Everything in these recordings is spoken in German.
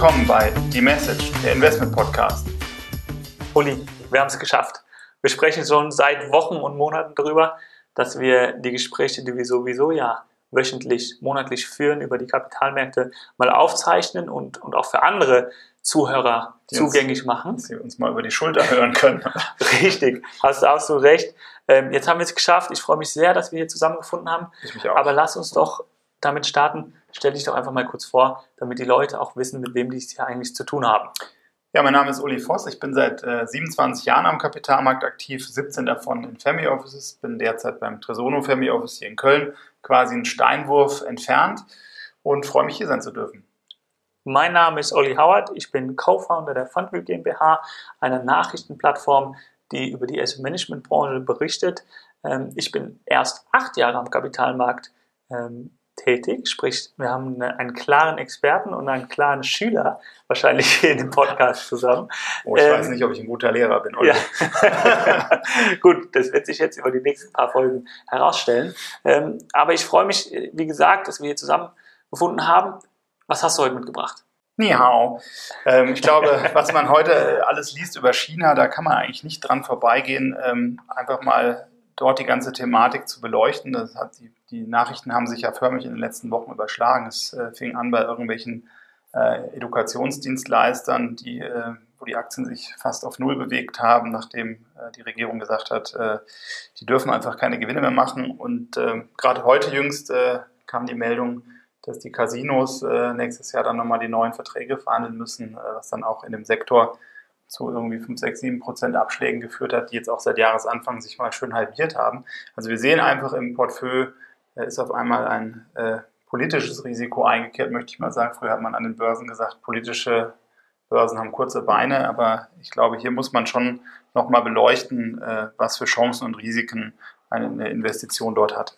willkommen bei The Message, der Investment Podcast. Uli, wir haben es geschafft. Wir sprechen schon seit Wochen und Monaten darüber, dass wir die Gespräche, die wir sowieso ja wöchentlich, monatlich führen über die Kapitalmärkte, mal aufzeichnen und, und auch für andere Zuhörer die zugänglich uns, machen. Dass sie uns mal über die Schulter hören können. Richtig, hast du auch so recht. Ähm, jetzt haben wir es geschafft. Ich freue mich sehr, dass wir hier zusammengefunden haben. Ich mich auch. Aber lass uns doch damit starten. Stell dich doch einfach mal kurz vor, damit die Leute auch wissen, mit wem die es hier eigentlich zu tun haben. Ja, mein Name ist Uli Voss. Ich bin seit äh, 27 Jahren am Kapitalmarkt aktiv, 17 davon in Family Offices, bin derzeit beim Tresono Family Office hier in Köln, quasi einen Steinwurf entfernt und freue mich hier sein zu dürfen. Mein Name ist Olli Howard. Ich bin Co-Founder der Fundview GmbH, einer Nachrichtenplattform, die über die Asset Management Branche berichtet. Ähm, ich bin erst acht Jahre am Kapitalmarkt ähm, tätig, sprich, wir haben einen klaren Experten und einen klaren Schüler wahrscheinlich hier in dem Podcast zusammen. Oh, ich ähm, weiß nicht, ob ich ein guter Lehrer bin. Ja. Gut, das wird sich jetzt über die nächsten paar Folgen herausstellen. Ähm, aber ich freue mich, wie gesagt, dass wir hier zusammen gefunden haben. Was hast du heute mitgebracht? Ni hao. Ähm, ich glaube, was man heute alles liest über China, da kann man eigentlich nicht dran vorbeigehen. Ähm, einfach mal dort die ganze Thematik zu beleuchten. Das hat die, die Nachrichten haben sich ja förmlich in den letzten Wochen überschlagen. Es äh, fing an bei irgendwelchen äh, Edukationsdienstleistern, die, äh, wo die Aktien sich fast auf Null bewegt haben, nachdem äh, die Regierung gesagt hat, äh, die dürfen einfach keine Gewinne mehr machen. Und äh, gerade heute jüngst kam die Meldung, dass die Casinos nächstes Jahr dann nochmal die neuen Verträge verhandeln müssen, was dann auch in dem Sektor zu irgendwie 5, 6, 7 Prozent Abschlägen geführt hat, die jetzt auch seit Jahresanfang sich mal schön halbiert haben. Also wir sehen einfach im Portfolio äh, ist auf einmal ein äh, politisches Risiko eingekehrt, möchte ich mal sagen. Früher hat man an den Börsen gesagt, politische Börsen haben kurze Beine, aber ich glaube, hier muss man schon nochmal beleuchten, äh, was für Chancen und Risiken eine Investition dort hat.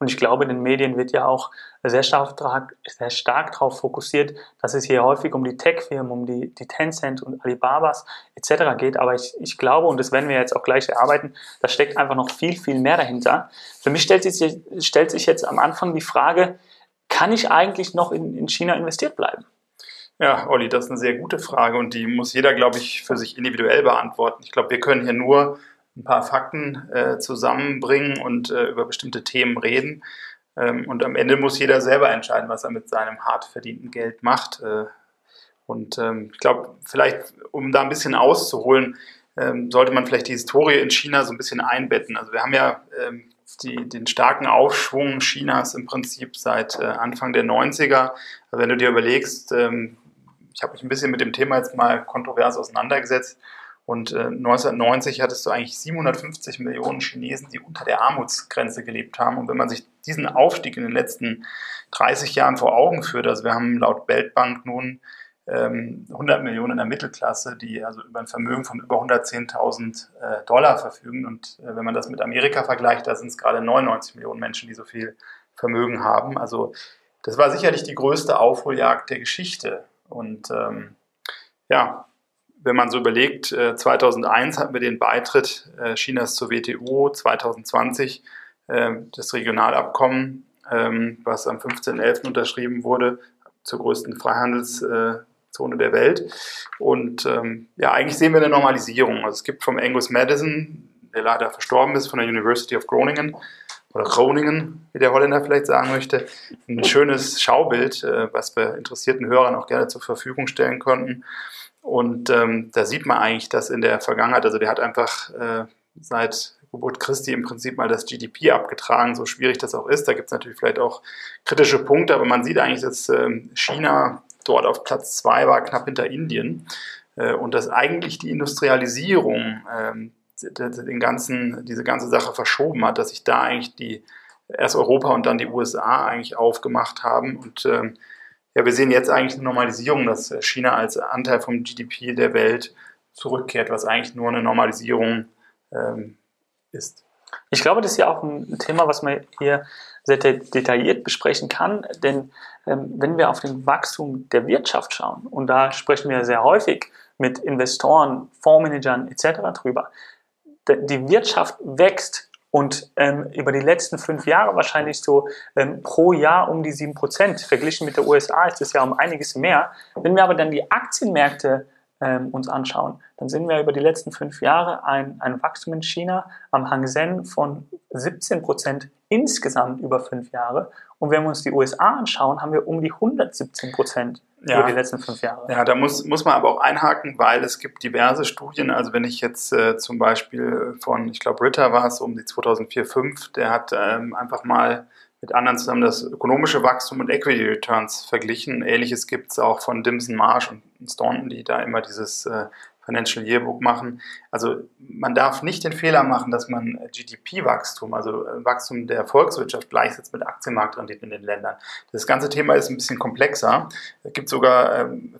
Und ich glaube, in den Medien wird ja auch sehr stark, sehr stark darauf fokussiert, dass es hier häufig um die Tech-Firmen, um die, die Tencent und Alibabas etc. geht. Aber ich, ich glaube, und das werden wir jetzt auch gleich erarbeiten, da steckt einfach noch viel, viel mehr dahinter. Für mich stellt sich, stellt sich jetzt am Anfang die Frage, kann ich eigentlich noch in, in China investiert bleiben? Ja, Olli, das ist eine sehr gute Frage und die muss jeder, glaube ich, für sich individuell beantworten. Ich glaube, wir können hier nur ein paar Fakten äh, zusammenbringen und äh, über bestimmte Themen reden. Ähm, und am Ende muss jeder selber entscheiden, was er mit seinem hart verdienten Geld macht. Äh, und ähm, ich glaube, vielleicht, um da ein bisschen auszuholen, ähm, sollte man vielleicht die Historie in China so ein bisschen einbetten. Also wir haben ja ähm, die, den starken Aufschwung Chinas im Prinzip seit äh, Anfang der 90er. Also wenn du dir überlegst, ähm, ich habe mich ein bisschen mit dem Thema jetzt mal kontrovers auseinandergesetzt. Und äh, 1990 hattest du eigentlich 750 Millionen Chinesen, die unter der Armutsgrenze gelebt haben. Und wenn man sich diesen Aufstieg in den letzten 30 Jahren vor Augen führt, also wir haben laut Weltbank nun ähm, 100 Millionen in der Mittelklasse, die also über ein Vermögen von über 110.000 äh, Dollar verfügen. Und äh, wenn man das mit Amerika vergleicht, da sind es gerade 99 Millionen Menschen, die so viel Vermögen haben. Also das war sicherlich die größte Aufholjagd der Geschichte. Und ähm, ja, wenn man so überlegt, 2001 äh, hatten wir den Beitritt äh, Chinas zur WTO, 2020 äh, das Regionalabkommen, ähm, was am 15.11. unterschrieben wurde, zur größten Freihandelszone der Welt. Und ähm, ja, eigentlich sehen wir eine Normalisierung. Also es gibt vom Angus Madison, der leider verstorben ist, von der University of Groningen, oder Groningen, wie der Holländer vielleicht sagen möchte, ein schönes Schaubild, was wir interessierten Hörern auch gerne zur Verfügung stellen konnten. Und ähm, da sieht man eigentlich, dass in der Vergangenheit, also der hat einfach äh, seit Geburt Christi im Prinzip mal das GDP abgetragen, so schwierig das auch ist. Da gibt es natürlich vielleicht auch kritische Punkte, aber man sieht eigentlich, dass äh, China dort auf Platz zwei war, knapp hinter Indien. Äh, und dass eigentlich die Industrialisierung ähm, den ganzen, diese ganze Sache verschoben hat, dass sich da eigentlich die erst Europa und dann die USA eigentlich aufgemacht haben und ähm, ja, wir sehen jetzt eigentlich eine Normalisierung, dass China als Anteil vom GDP der Welt zurückkehrt, was eigentlich nur eine Normalisierung ähm, ist. Ich glaube, das ist ja auch ein Thema, was man hier sehr detailliert besprechen kann, denn ähm, wenn wir auf den Wachstum der Wirtschaft schauen, und da sprechen wir sehr häufig mit Investoren, Fondsmanagern etc. drüber, die Wirtschaft wächst und ähm, über die letzten fünf Jahre wahrscheinlich so ähm, pro Jahr um die sieben Prozent. Verglichen mit der USA ist das ja um einiges mehr. Wenn wir aber dann die Aktienmärkte ähm, uns anschauen, dann sehen wir über die letzten fünf Jahre ein, ein Wachstum in China am Hang Seng von 17 Prozent insgesamt über fünf Jahre. Und wenn wir uns die USA anschauen, haben wir um die 117 Prozent ja. über die letzten fünf Jahre. Ja, da muss, muss man aber auch einhaken, weil es gibt diverse Studien. Also wenn ich jetzt äh, zum Beispiel von, ich glaube, Ritter war es um die 2004, 5, der hat ähm, einfach mal mit anderen zusammen das ökonomische Wachstum und Equity Returns verglichen. Ähnliches gibt es auch von Dimson Marsh und Staunton, die da immer dieses äh, Financial Yearbook machen. Also man darf nicht den Fehler machen, dass man GDP-Wachstum, also äh, Wachstum der Volkswirtschaft gleichsetzt mit Aktienmarktrenditen in den Ländern. Das ganze Thema ist ein bisschen komplexer. Es gibt sogar ähm,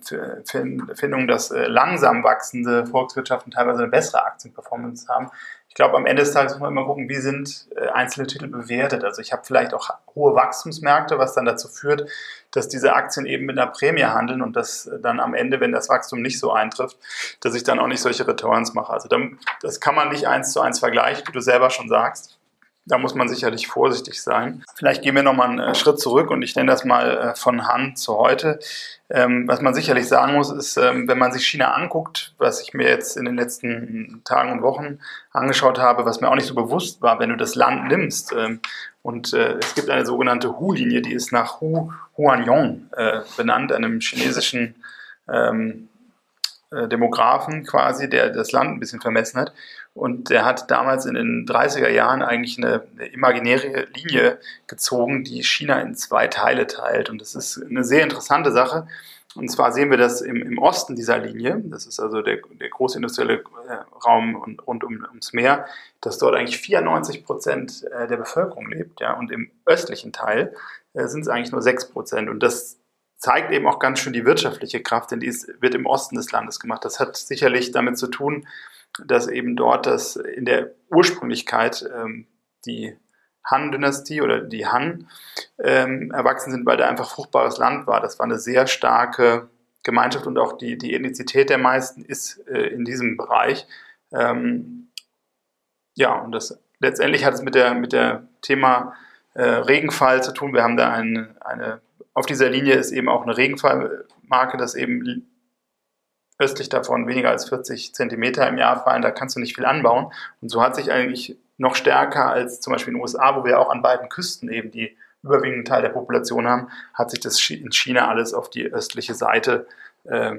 Findungen, dass äh, langsam wachsende Volkswirtschaften teilweise eine bessere Aktienperformance haben ich glaube, am Ende des Tages muss man immer gucken, wie sind äh, einzelne Titel bewertet. Also ich habe vielleicht auch hohe Wachstumsmärkte, was dann dazu führt, dass diese Aktien eben mit einer Prämie handeln und dass dann am Ende, wenn das Wachstum nicht so eintrifft, dass ich dann auch nicht solche Returns mache. Also dann, das kann man nicht eins zu eins vergleichen, wie du selber schon sagst. Da muss man sicherlich vorsichtig sein. Vielleicht gehen wir nochmal einen äh, Schritt zurück und ich nenne das mal äh, von Han zu heute. Ähm, was man sicherlich sagen muss, ist, ähm, wenn man sich China anguckt, was ich mir jetzt in den letzten Tagen und Wochen angeschaut habe, was mir auch nicht so bewusst war, wenn du das Land nimmst. Ähm, und äh, es gibt eine sogenannte Hu-Linie, die ist nach Hu Huanyong benannt, einem chinesischen Demografen quasi, der das Land ein bisschen vermessen hat. Und der hat damals in den 30er Jahren eigentlich eine, eine, imaginäre Linie gezogen, die China in zwei Teile teilt. Und das ist eine sehr interessante Sache. Und zwar sehen wir das im, im Osten dieser Linie, das ist also der, der großindustrielle äh, Raum und, rund um, ums Meer, dass dort eigentlich 94 Prozent äh, der Bevölkerung lebt. Ja? Und im östlichen Teil äh, sind es eigentlich nur 6 Prozent. Und das zeigt eben auch ganz schön die wirtschaftliche Kraft, denn die ist, wird im Osten des Landes gemacht. Das hat sicherlich damit zu tun, dass eben dort das in der Ursprünglichkeit ähm, die Han-Dynastie oder die Han ähm, erwachsen sind, weil da einfach fruchtbares Land war. Das war eine sehr starke Gemeinschaft und auch die, die Ethnizität der meisten ist äh, in diesem Bereich. Ähm, ja, und das letztendlich hat es mit der, mit der Thema äh, Regenfall zu tun. Wir haben da eine, eine, auf dieser Linie ist eben auch eine Regenfallmarke, dass eben östlich davon weniger als 40 Zentimeter im Jahr fallen, da kannst du nicht viel anbauen. Und so hat sich eigentlich noch stärker als zum Beispiel in den USA, wo wir auch an beiden Küsten eben die überwiegenden Teil der Population haben, hat sich das in China alles auf die östliche Seite äh,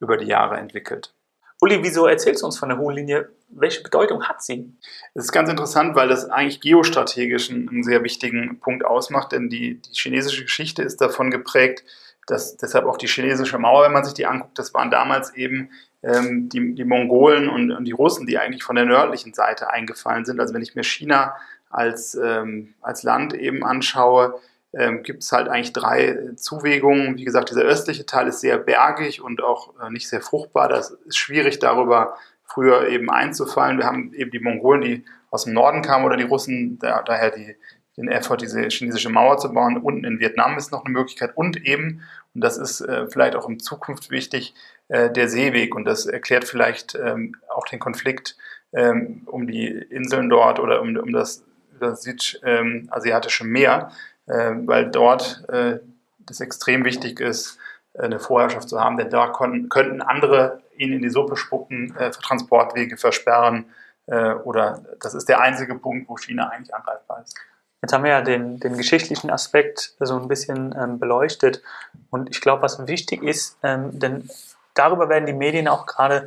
über die Jahre entwickelt. Uli, wieso erzählst du uns von der Hohen Linie? Welche Bedeutung hat sie? Es ist ganz interessant, weil das eigentlich geostrategisch einen, einen sehr wichtigen Punkt ausmacht, denn die, die chinesische Geschichte ist davon geprägt, das, deshalb auch die chinesische Mauer, wenn man sich die anguckt, das waren damals eben ähm, die, die Mongolen und, und, die Russen, die eigentlich von der nördlichen Seite eingefallen sind. Also wenn ich mir China als, ähm, als Land eben anschaue, ähm, gibt es halt eigentlich drei Zuwegungen. Wie gesagt, dieser östliche Teil ist sehr bergig und auch äh, nicht sehr fruchtbar. Das ist schwierig darüber früher eben einzufallen. Wir haben eben die Mongolen, die aus dem Norden kamen oder die Russen, da, daher die, den Effort, diese chinesische Mauer zu bauen. Unten in Vietnam ist noch eine Möglichkeit und eben, und das ist äh, vielleicht auch in Zukunft wichtig, äh, der Seeweg. Und das erklärt vielleicht ähm, auch den Konflikt ähm, um die Inseln dort oder um, um das, das südasiatische ähm, Meer, äh, weil dort äh, das extrem wichtig ist, eine Vorherrschaft zu haben, denn da könnten andere ihn in die Suppe spucken, äh, Transportwege versperren äh, oder das ist der einzige Punkt, wo China eigentlich angreifbar ist. Jetzt haben wir ja den, den geschichtlichen Aspekt so ein bisschen ähm, beleuchtet. Und ich glaube, was wichtig ist, ähm, denn darüber werden die Medien auch gerade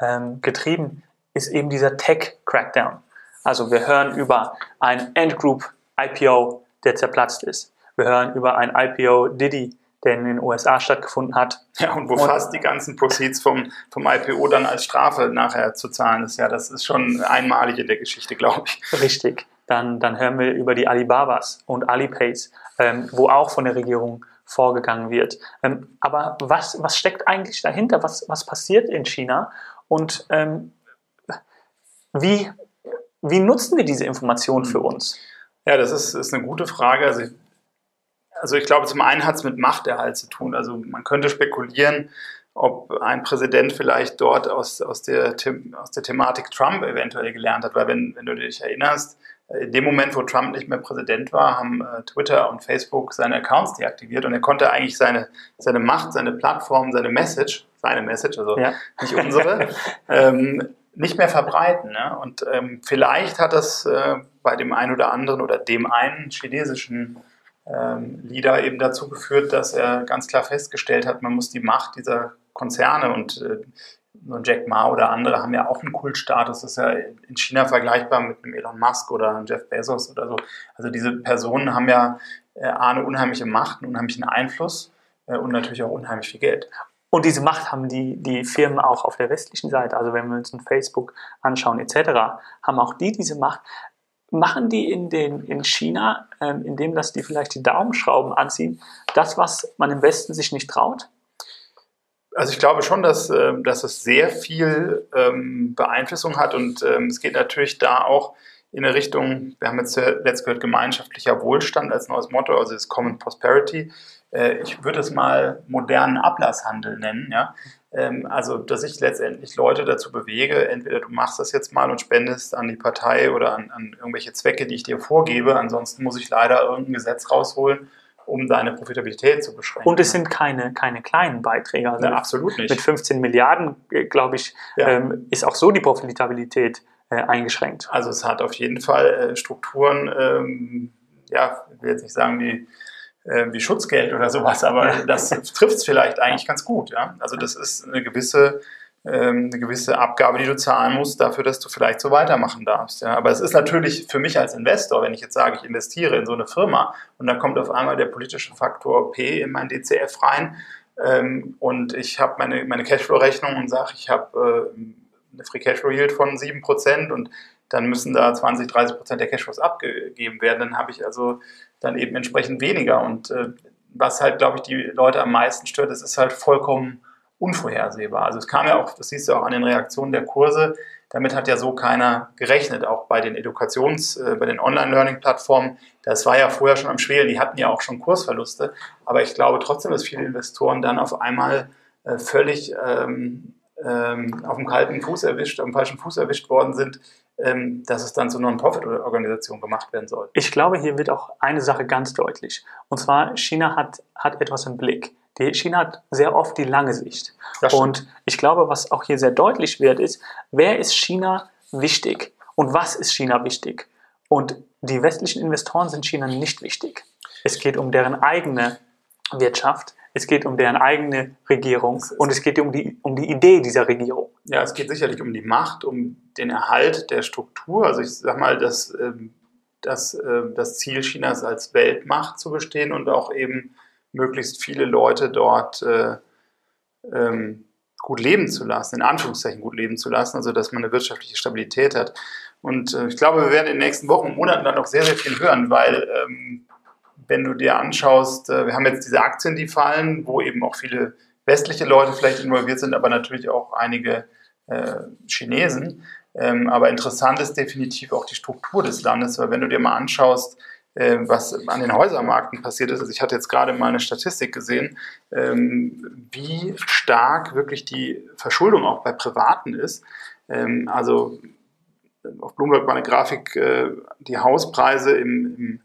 ähm, getrieben, ist eben dieser Tech-Crackdown. Also wir hören über ein Endgroup-IPO, der zerplatzt ist. Wir hören über ein IPO Diddy, der in den USA stattgefunden hat. Ja, und wo und, fast die ganzen Proceeds vom, vom IPO dann als Strafe nachher zu zahlen ist. Ja, das ist schon einmalig in der Geschichte, glaube ich. Richtig dann, dann hören wir über die Alibabas und Alipays, ähm, wo auch von der Regierung vorgegangen wird. Ähm, aber was, was steckt eigentlich dahinter? Was, was passiert in China? Und ähm, wie, wie nutzen wir diese Informationen für uns? Ja, das ist, ist eine gute Frage. Also ich, also ich glaube, zum einen hat es mit Machterhalt zu tun. Also man könnte spekulieren, ob ein Präsident vielleicht dort aus, aus, der, aus der Thematik Trump eventuell gelernt hat. Weil wenn, wenn du dich erinnerst, in dem Moment, wo Trump nicht mehr Präsident war, haben äh, Twitter und Facebook seine Accounts deaktiviert und er konnte eigentlich seine, seine Macht, seine Plattform, seine Message, seine Message, also ja. nicht unsere, ähm, nicht mehr verbreiten. Ne? Und ähm, vielleicht hat das äh, bei dem einen oder anderen oder dem einen chinesischen ähm, Leader eben dazu geführt, dass er ganz klar festgestellt hat, man muss die Macht dieser Konzerne und äh, so Jack Ma oder andere haben ja auch einen Kultstatus. Das ist ja in China vergleichbar mit einem Elon Musk oder einem Jeff Bezos oder so. Also diese Personen haben ja äh, eine unheimliche Macht, einen unheimlichen Einfluss äh, und natürlich auch unheimlich viel Geld. Und diese Macht haben die, die Firmen auch auf der westlichen Seite. Also wenn wir uns ein Facebook anschauen etc., haben auch die diese Macht. Machen die in, den, in China, ähm, indem dass die vielleicht die Daumenschrauben anziehen, das, was man im Westen sich nicht traut? Also ich glaube schon, dass, äh, dass es sehr viel ähm, Beeinflussung hat und ähm, es geht natürlich da auch in eine Richtung, wir haben jetzt letzt gehört, gemeinschaftlicher Wohlstand als neues Motto, also das Common Prosperity. Äh, ich würde es mal modernen Ablasshandel nennen, ja. Ähm, also, dass ich letztendlich Leute dazu bewege, entweder du machst das jetzt mal und spendest an die Partei oder an, an irgendwelche Zwecke, die ich dir vorgebe, ansonsten muss ich leider irgendein Gesetz rausholen um deine Profitabilität zu beschränken. Und es sind keine, keine kleinen Beiträge. Also ja, absolut nicht. Mit 15 Milliarden, äh, glaube ich, ja. ähm, ist auch so die Profitabilität äh, eingeschränkt. Also es hat auf jeden Fall äh, Strukturen, ähm, ja, ich will jetzt nicht sagen wie, äh, wie Schutzgeld oder sowas, aber das trifft es vielleicht eigentlich ganz gut. Ja? Also das ist eine gewisse ähm, eine gewisse Abgabe, die du zahlen musst, dafür, dass du vielleicht so weitermachen darfst. Ja. Aber es ist natürlich für mich als Investor, wenn ich jetzt sage, ich investiere in so eine Firma und dann kommt auf einmal der politische Faktor P in mein DCF rein ähm, und ich habe meine, meine Cashflow-Rechnung und sage, ich habe äh, eine Free Cashflow Yield von 7% und dann müssen da 20, 30 Prozent der Cashflows abgegeben werden. Dann habe ich also dann eben entsprechend weniger. Und äh, was halt, glaube ich, die Leute am meisten stört, das ist halt vollkommen unvorhersehbar. Also es kam ja auch, das siehst du auch an den Reaktionen der Kurse, damit hat ja so keiner gerechnet, auch bei den Edukations-, äh, bei den Online-Learning-Plattformen. Das war ja vorher schon am Schwelen, die hatten ja auch schon Kursverluste. Aber ich glaube trotzdem, dass viele Investoren dann auf einmal äh, völlig ähm, ähm, auf dem kalten Fuß erwischt, auf falschen Fuß erwischt worden sind, ähm, dass es dann zur Non-Profit-Organisation gemacht werden soll. Ich glaube, hier wird auch eine Sache ganz deutlich. Und zwar, China hat, hat etwas im Blick. Die China hat sehr oft die lange Sicht. Und ich glaube, was auch hier sehr deutlich wird, ist, wer ist China wichtig und was ist China wichtig? Und die westlichen Investoren sind China nicht wichtig. Es geht um deren eigene Wirtschaft, es geht um deren eigene Regierung und es geht um die, um die Idee dieser Regierung. Ja, es geht sicherlich um die Macht, um den Erhalt der Struktur. Also ich sage mal, dass, ähm, dass äh, das Ziel Chinas als Weltmacht zu bestehen und auch eben möglichst viele Leute dort äh, ähm, gut leben zu lassen, in Anführungszeichen gut leben zu lassen, also dass man eine wirtschaftliche Stabilität hat. Und äh, ich glaube, wir werden in den nächsten Wochen und Monaten dann noch sehr, sehr viel hören, weil ähm, wenn du dir anschaust, äh, wir haben jetzt diese Aktien, die fallen, wo eben auch viele westliche Leute vielleicht involviert sind, aber natürlich auch einige äh, Chinesen. Ähm, aber interessant ist definitiv auch die Struktur des Landes, weil wenn du dir mal anschaust, was an den Häusermarkten passiert ist. Also ich hatte jetzt gerade mal eine Statistik gesehen, ähm, wie stark wirklich die Verschuldung auch bei Privaten ist. Ähm, also auf Bloomberg war eine Grafik, äh, die Hauspreise im, im,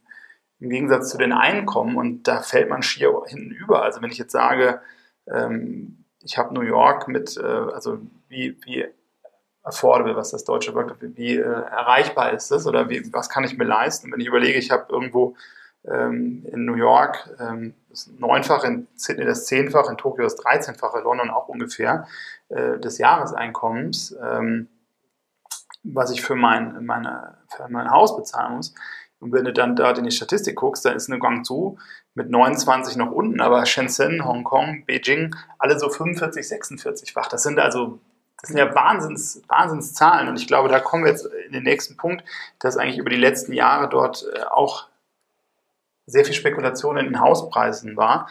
im, Gegensatz zu den Einkommen und da fällt man schier hinten über. Also wenn ich jetzt sage, ähm, ich habe New York mit, äh, also wie, wie affordable, was das deutsche Wort, wie äh, erreichbar ist es oder wie, was kann ich mir leisten? Wenn ich überlege, ich habe irgendwo ähm, in New York ähm, das neunfache, in Sydney das zehnfache, in Tokio das dreizehnfache, London auch ungefähr äh, des Jahreseinkommens, ähm, was ich für mein, meine, für mein Haus bezahlen muss. Und wenn du dann dort in die Statistik guckst, dann ist eine Guangzhou mit 29 noch unten, aber Shenzhen, Hongkong, Beijing, alle so 45, 46-fach. Das sind also das sind ja Wahnsinns, Wahnsinnszahlen. Und ich glaube, da kommen wir jetzt in den nächsten Punkt, dass eigentlich über die letzten Jahre dort äh, auch sehr viel Spekulation in den Hauspreisen war.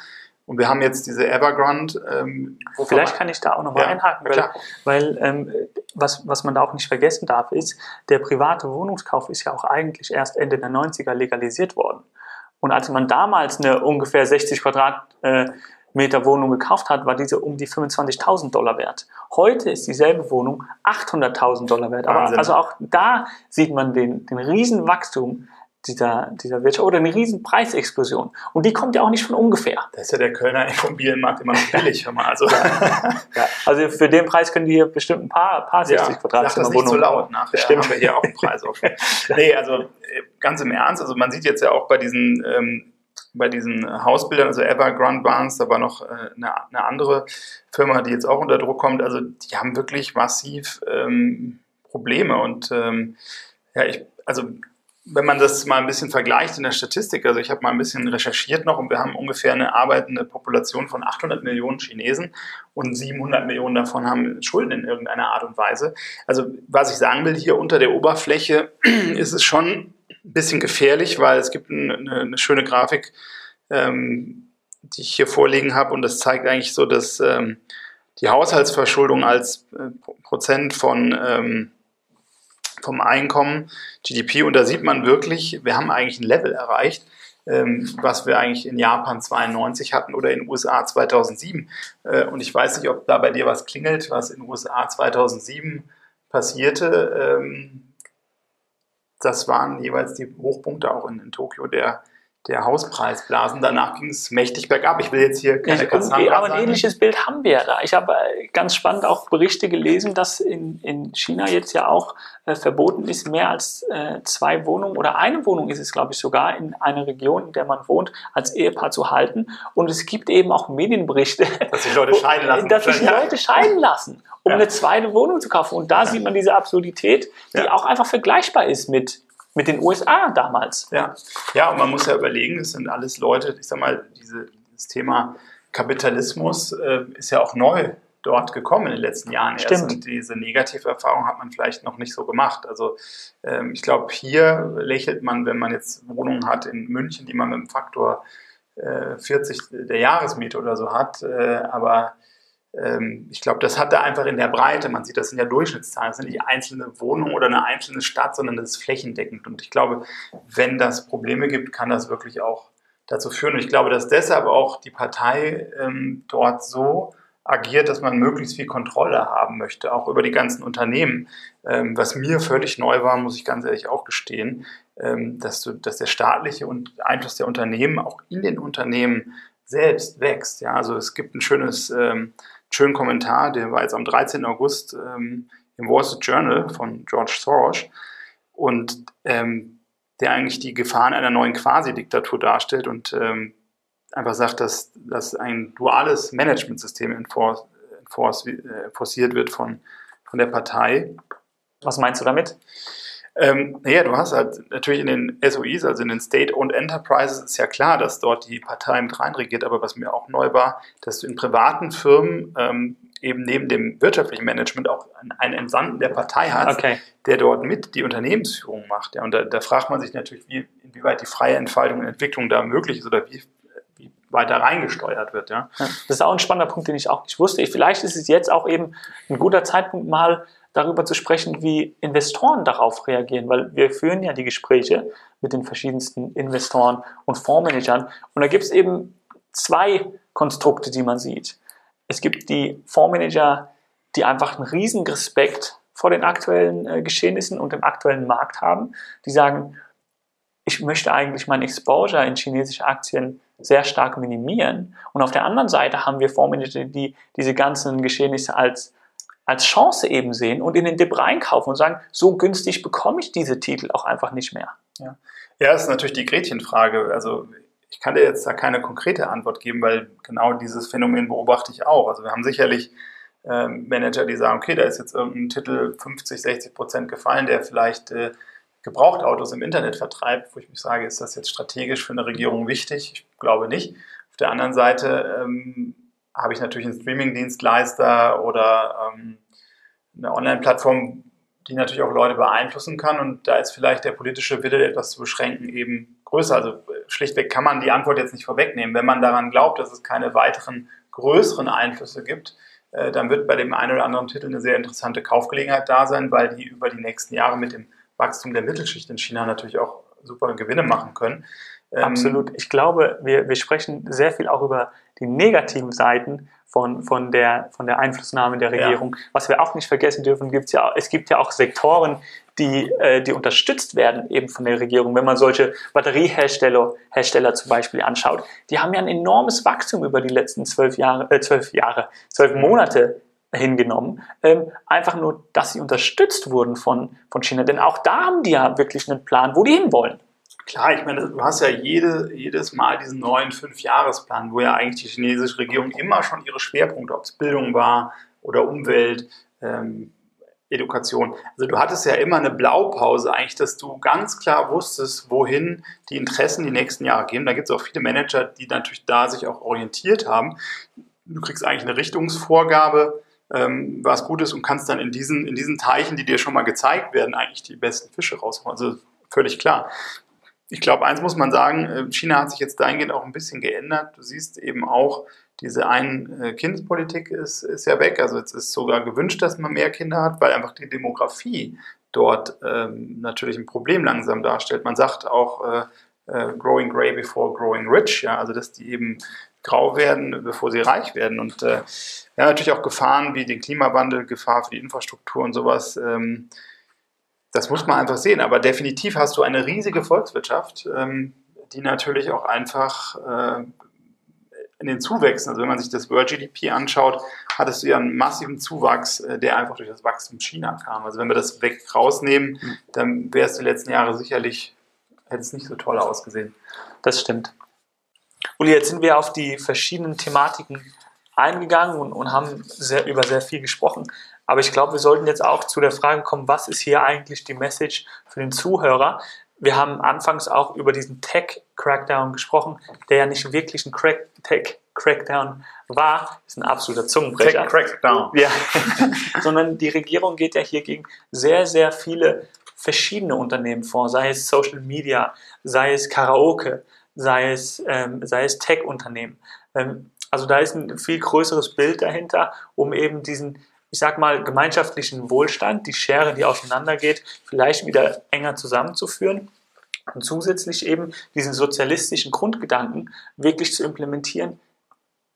Und wir haben jetzt diese Evergrande. Ähm, Vielleicht kann ich da auch nochmal ja, einhaken, weil, weil ähm, was, was man da auch nicht vergessen darf, ist, der private Wohnungskauf ist ja auch eigentlich erst Ende der 90er legalisiert worden. Und als man damals eine ungefähr 60 Quadratmeter Meter Wohnung gekauft hat, war diese um die 25.000 Dollar wert. Heute ist dieselbe Wohnung 800.000 Dollar wert. Aber also auch da sieht man den, den riesen Wachstum dieser, dieser Wirtschaft oder eine riesen Preisexplosion. Und die kommt ja auch nicht von ungefähr. Da ist ja der Kölner Immobilienmarkt immer noch billig, hör mal. Also, ja. also für den Preis können die hier bestimmt ein paar, paar 60 ja, Quadratmeter Wohnungen. Nicht so laut, nachher Stimmt. haben wir hier auch einen Preis auf. nee, also äh, ganz im Ernst, also man sieht jetzt ja auch bei diesen ähm, bei diesen Hausbildern, also Evergrande Barnes, da war noch äh, eine, eine, andere Firma, die jetzt auch unter Druck kommt. Also die haben wirklich massiv ähm, Probleme und ähm, ja, ich, also wenn man das mal ein bisschen vergleicht in der Statistik, also ich habe mal ein bisschen recherchiert noch und wir haben ungefähr eine arbeitende Population von 800 Millionen Chinesen und 700 Millionen davon haben Schulden in irgendeiner Art und Weise. Also was ich sagen will, hier unter der Oberfläche ist es schon ein bisschen gefährlich, weil es gibt eine, eine schöne Grafik, ähm, die ich hier vorliegen habe und das zeigt eigentlich so, dass ähm, die Haushaltsverschuldung als äh, Prozent von ähm, vom Einkommen, GDP. Und da sieht man wirklich, wir haben eigentlich ein Level erreicht, ähm, was wir eigentlich in Japan 92 hatten oder in den USA 2007. Äh, und ich weiß nicht, ob da bei dir was klingelt, was in den USA 2007 passierte. Das waren jeweils die Hochpunkte auch in, in Tokio der der Hauspreisblasen. Danach ging es mächtig bergab. Ich will jetzt hier keine ja, Cassandra Aber ein ähnliches Bild haben wir ja da. Ich habe äh, ganz spannend auch Berichte gelesen, dass in, in China jetzt ja auch äh, verboten ist, mehr als äh, zwei Wohnungen oder eine Wohnung ist es, glaube ich, sogar in einer Region, in der man wohnt, als Ehepaar zu halten. Und es gibt eben auch Medienberichte, dass sich Leute scheiden lassen. Dass sich Leute scheiden lassen, um ja. eine zweite Wohnung zu kaufen. Und da ja. sieht man diese Absurdität, die auch einfach vergleichbar ist mit mit den USA damals. Ja, ja und man muss ja überlegen, es sind alles Leute, ich sag mal, diese, dieses Thema Kapitalismus äh, ist ja auch neu dort gekommen in den letzten Jahren Stimmt. erst. Und diese Negativerfahrung hat man vielleicht noch nicht so gemacht. Also ähm, ich glaube, hier lächelt man, wenn man jetzt Wohnungen hat in München, die man mit dem Faktor äh, 40 der Jahresmiete oder so hat. Äh, aber ich glaube, das hat er einfach in der Breite. Man sieht das in der Durchschnittszahlen. Das sind nicht einzelne Wohnungen oder eine einzelne Stadt, sondern das ist flächendeckend. Und ich glaube, wenn das Probleme gibt, kann das wirklich auch dazu führen. Und ich glaube, dass deshalb auch die Partei ähm, dort so agiert, dass man möglichst viel Kontrolle haben möchte, auch über die ganzen Unternehmen. Ähm, was mir völlig neu war, muss ich ganz ehrlich auch gestehen, ähm, dass, du, dass der staatliche Einfluss der Unternehmen auch in den Unternehmen selbst wächst. Ja, also es gibt ein schönes ähm, schönen Kommentar, der war jetzt am 13. August ähm, im Wall Street Journal von George Soros und ähm, der eigentlich die Gefahren einer neuen Quasi-Diktatur darstellt und ähm, einfach sagt, dass, dass ein duales Managementsystem enforce, enforce, äh, forciert wird von, von der Partei. Was meinst du damit? Ähm, naja, du hast halt natürlich in den SOIs, also in den State-Owned Enterprises, ist ja klar, dass dort die Partei mit reinregiert, aber was mir auch neu war, dass du in privaten Firmen ähm, eben neben dem wirtschaftlichen Management auch einen Entsandten der Partei hast, okay. der dort mit die Unternehmensführung macht. Ja. Und da, da fragt man sich natürlich, wie, inwieweit die freie Entfaltung und Entwicklung da möglich ist oder wie, wie weiter reingesteuert wird. Ja. Das ist auch ein spannender Punkt, den ich auch nicht wusste. Vielleicht ist es jetzt auch eben ein guter Zeitpunkt mal darüber zu sprechen, wie Investoren darauf reagieren, weil wir führen ja die Gespräche mit den verschiedensten Investoren und Fondsmanagern und da gibt es eben zwei Konstrukte, die man sieht. Es gibt die Fondsmanager, die einfach einen riesen Respekt vor den aktuellen äh, Geschehnissen und dem aktuellen Markt haben, die sagen, ich möchte eigentlich mein Exposure in chinesische Aktien sehr stark minimieren. Und auf der anderen Seite haben wir Fondsmanager, die diese ganzen Geschehnisse als als Chance eben sehen und in den Dip reinkaufen und sagen, so günstig bekomme ich diese Titel auch einfach nicht mehr. Ja, ja das ist natürlich die Gretchenfrage. Also ich kann dir jetzt da keine konkrete Antwort geben, weil genau dieses Phänomen beobachte ich auch. Also wir haben sicherlich äh, Manager, die sagen, okay, da ist jetzt irgendein Titel 50, 60 Prozent gefallen, der vielleicht äh, Gebrauchtautos im Internet vertreibt, wo ich mich sage, ist das jetzt strategisch für eine Regierung wichtig? Ich glaube nicht. Auf der anderen Seite ähm, habe ich natürlich einen Streaming-Dienstleister oder ähm, eine Online-Plattform, die natürlich auch Leute beeinflussen kann. Und da ist vielleicht der politische Wille, etwas zu beschränken, eben größer. Also äh, schlichtweg kann man die Antwort jetzt nicht vorwegnehmen. Wenn man daran glaubt, dass es keine weiteren größeren Einflüsse gibt, äh, dann wird bei dem einen oder anderen Titel eine sehr interessante Kaufgelegenheit da sein, weil die über die nächsten Jahre mit dem Wachstum der Mittelschicht in China natürlich auch super Gewinne machen können. Ähm, Absolut. Ich glaube, wir, wir sprechen sehr viel auch über die negativen Seiten von, von, der, von der Einflussnahme der Regierung. Ja. Was wir auch nicht vergessen dürfen, gibt's ja, es gibt ja auch Sektoren, die, äh, die unterstützt werden eben von der Regierung. Wenn man solche Batteriehersteller Hersteller zum Beispiel anschaut, die haben ja ein enormes Wachstum über die letzten zwölf Jahre, äh, zwölf Jahre, zwölf Monate hingenommen. Ähm, einfach nur, dass sie unterstützt wurden von, von China. Denn auch da haben die ja wirklich einen Plan, wo die hinwollen. Klar, ich meine, du hast ja jede, jedes Mal diesen neuen Fünfjahresplan, wo ja eigentlich die chinesische Regierung immer schon ihre Schwerpunkte, ob es Bildung war oder Umwelt, ähm, Education. Also du hattest ja immer eine Blaupause eigentlich, dass du ganz klar wusstest, wohin die Interessen die nächsten Jahre gehen. Da gibt es auch viele Manager, die natürlich da sich auch orientiert haben. Du kriegst eigentlich eine Richtungsvorgabe, ähm, was gut ist und kannst dann in diesen, in diesen Teichen, die dir schon mal gezeigt werden, eigentlich die besten Fische rausholen. Also völlig klar. Ich glaube, eins muss man sagen, äh, China hat sich jetzt dahingehend auch ein bisschen geändert. Du siehst eben auch, diese Ein-Kind-Politik ist, ist ja weg. Also es ist sogar gewünscht, dass man mehr Kinder hat, weil einfach die Demografie dort ähm, natürlich ein Problem langsam darstellt. Man sagt auch äh, äh, growing gray before growing rich, ja, also dass die eben grau werden, bevor sie reich werden. Und äh, ja, natürlich auch Gefahren wie den Klimawandel, Gefahr für die Infrastruktur und sowas. Ähm, das muss man einfach sehen. Aber definitiv hast du eine riesige Volkswirtschaft, ähm, die natürlich auch einfach äh, in den Zuwächsen, also wenn man sich das World GDP anschaut, hattest du ja einen massiven Zuwachs, äh, der einfach durch das Wachstum China kam. Also wenn wir das weg rausnehmen, hm. dann wäre es die letzten Jahre sicherlich, hätte es nicht so toll ausgesehen. Das stimmt. Uli, jetzt sind wir auf die verschiedenen Thematiken eingegangen und, und haben sehr, über sehr viel gesprochen. Aber ich glaube, wir sollten jetzt auch zu der Frage kommen, was ist hier eigentlich die Message für den Zuhörer? Wir haben anfangs auch über diesen Tech-Crackdown gesprochen, der ja nicht wirklich ein Crack Tech-Crackdown war. Das ist ein absoluter Zungenbrecher. Tech-Crackdown. Ja. Sondern die Regierung geht ja hier gegen sehr, sehr viele verschiedene Unternehmen vor, sei es Social Media, sei es Karaoke, sei es, ähm, sei es Tech-Unternehmen. Ähm, also da ist ein viel größeres Bild dahinter, um eben diesen ich sag mal, gemeinschaftlichen Wohlstand, die Schere, die auseinandergeht, vielleicht wieder enger zusammenzuführen und zusätzlich eben diesen sozialistischen Grundgedanken wirklich zu implementieren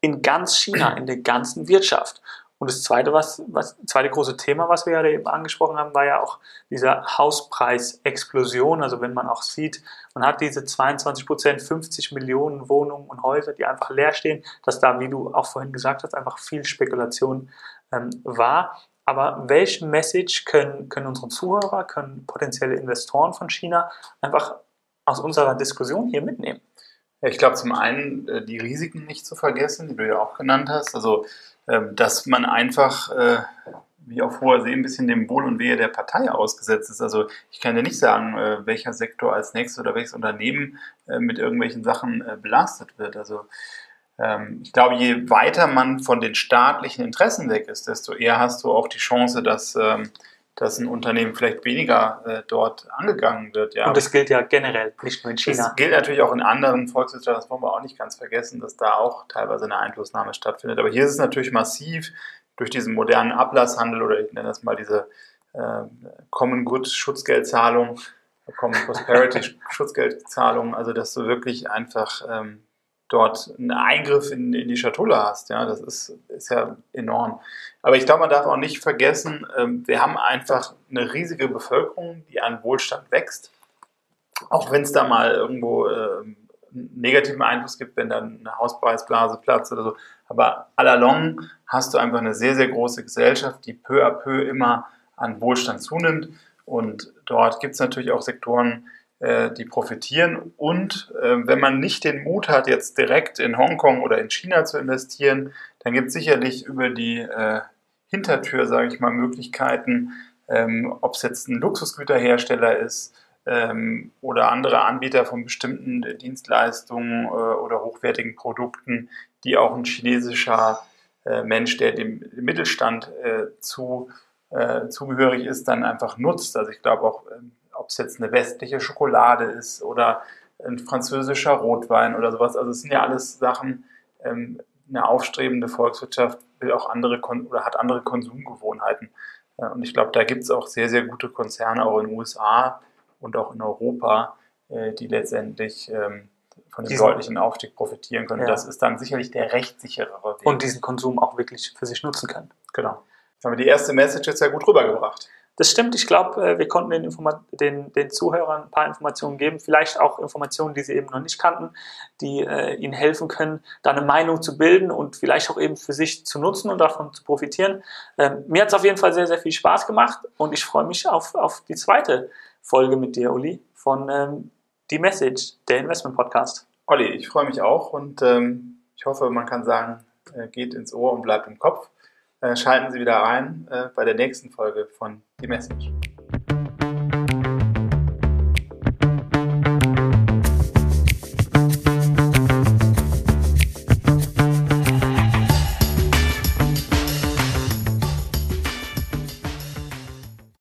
in ganz China, in der ganzen Wirtschaft. Und das zweite, was, was, zweite große Thema, was wir ja eben angesprochen haben, war ja auch dieser Hauspreisexplosion. Also wenn man auch sieht, man hat diese 22 Prozent, 50 Millionen Wohnungen und Häuser, die einfach leer stehen, dass da, wie du auch vorhin gesagt hast, einfach viel Spekulation ähm, war. Aber welche Message können, können unsere Zuhörer, können potenzielle Investoren von China einfach aus unserer Diskussion hier mitnehmen? Ich glaube zum einen äh, die Risiken nicht zu vergessen, die du ja auch genannt hast. Also, äh, dass man einfach äh, wie auf hoher See ein bisschen dem Wohl und Wehe der Partei ausgesetzt ist. Also ich kann dir nicht sagen, äh, welcher Sektor als nächstes oder welches Unternehmen mit irgendwelchen Sachen belastet wird. Also ähm, ich glaube, je weiter man von den staatlichen Interessen weg ist, desto eher hast du auch die Chance, dass, ähm, dass ein Unternehmen vielleicht weniger äh, dort angegangen wird. Ja. Und das gilt ja generell, nicht nur in China. Das gilt natürlich auch in anderen Volkswirtschaften, das wollen wir auch nicht ganz vergessen, dass da auch teilweise eine Einflussnahme stattfindet. Aber hier ist es natürlich massiv durch diesen modernen Ablasshandel oder ich nenne das mal diese äh, Common Good Schutzgeldzahlung, Common Prosperity Schutzgeldzahlung, also dass du wirklich einfach ähm, dort einen Eingriff in, in die Schatulle hast. Ja, das ist, ist ja enorm. Aber ich glaube, man darf auch nicht vergessen, ähm, wir haben einfach eine riesige Bevölkerung, die an Wohlstand wächst. Auch wenn es da mal irgendwo einen negativen Einfluss gibt, wenn dann eine Hauspreisblase platzt oder so. Aber à la long hast du einfach eine sehr, sehr große Gesellschaft, die peu à peu immer an Wohlstand zunimmt. Und dort gibt es natürlich auch Sektoren, die profitieren. Und äh, wenn man nicht den Mut hat, jetzt direkt in Hongkong oder in China zu investieren, dann gibt es sicherlich über die äh, Hintertür, sage ich mal, Möglichkeiten, ähm, ob es jetzt ein Luxusgüterhersteller ist ähm, oder andere Anbieter von bestimmten Dienstleistungen äh, oder hochwertigen Produkten, die auch ein chinesischer äh, Mensch, der dem Mittelstand äh, zu, zugehörig ist, dann einfach nutzt. Also ich glaube auch, ähm, ob es jetzt eine westliche Schokolade ist oder ein französischer Rotwein oder sowas. Also es sind ja alles Sachen, ähm, eine aufstrebende Volkswirtschaft will auch andere oder hat andere Konsumgewohnheiten. und ich glaube, da gibt es auch sehr, sehr gute Konzerne, auch in den USA und auch in Europa, äh, die letztendlich ähm, von dem deutlichen Aufstieg profitieren können. Ja. Das ist dann sicherlich der rechtssicherere Weg. Und diesen Konsum auch wirklich für sich nutzen können. Genau. Jetzt haben wir die erste Message jetzt ja gut rübergebracht. Das stimmt. Ich glaube, äh, wir konnten den, den, den, Zuhörern ein paar Informationen geben, vielleicht auch Informationen, die sie eben noch nicht kannten, die äh, ihnen helfen können, da eine Meinung zu bilden und vielleicht auch eben für sich zu nutzen und davon zu profitieren. Ähm, mir hat es auf jeden Fall sehr, sehr viel Spaß gemacht und ich freue mich auf, auf die zweite Folge mit dir, Uli, von ähm, Die Message, der Investment Podcast. Olli, ich freue mich auch und ähm, ich hoffe, man kann sagen, äh, geht ins Ohr und bleibt im Kopf. Äh, schalten Sie wieder ein äh, bei der nächsten Folge von Die Message.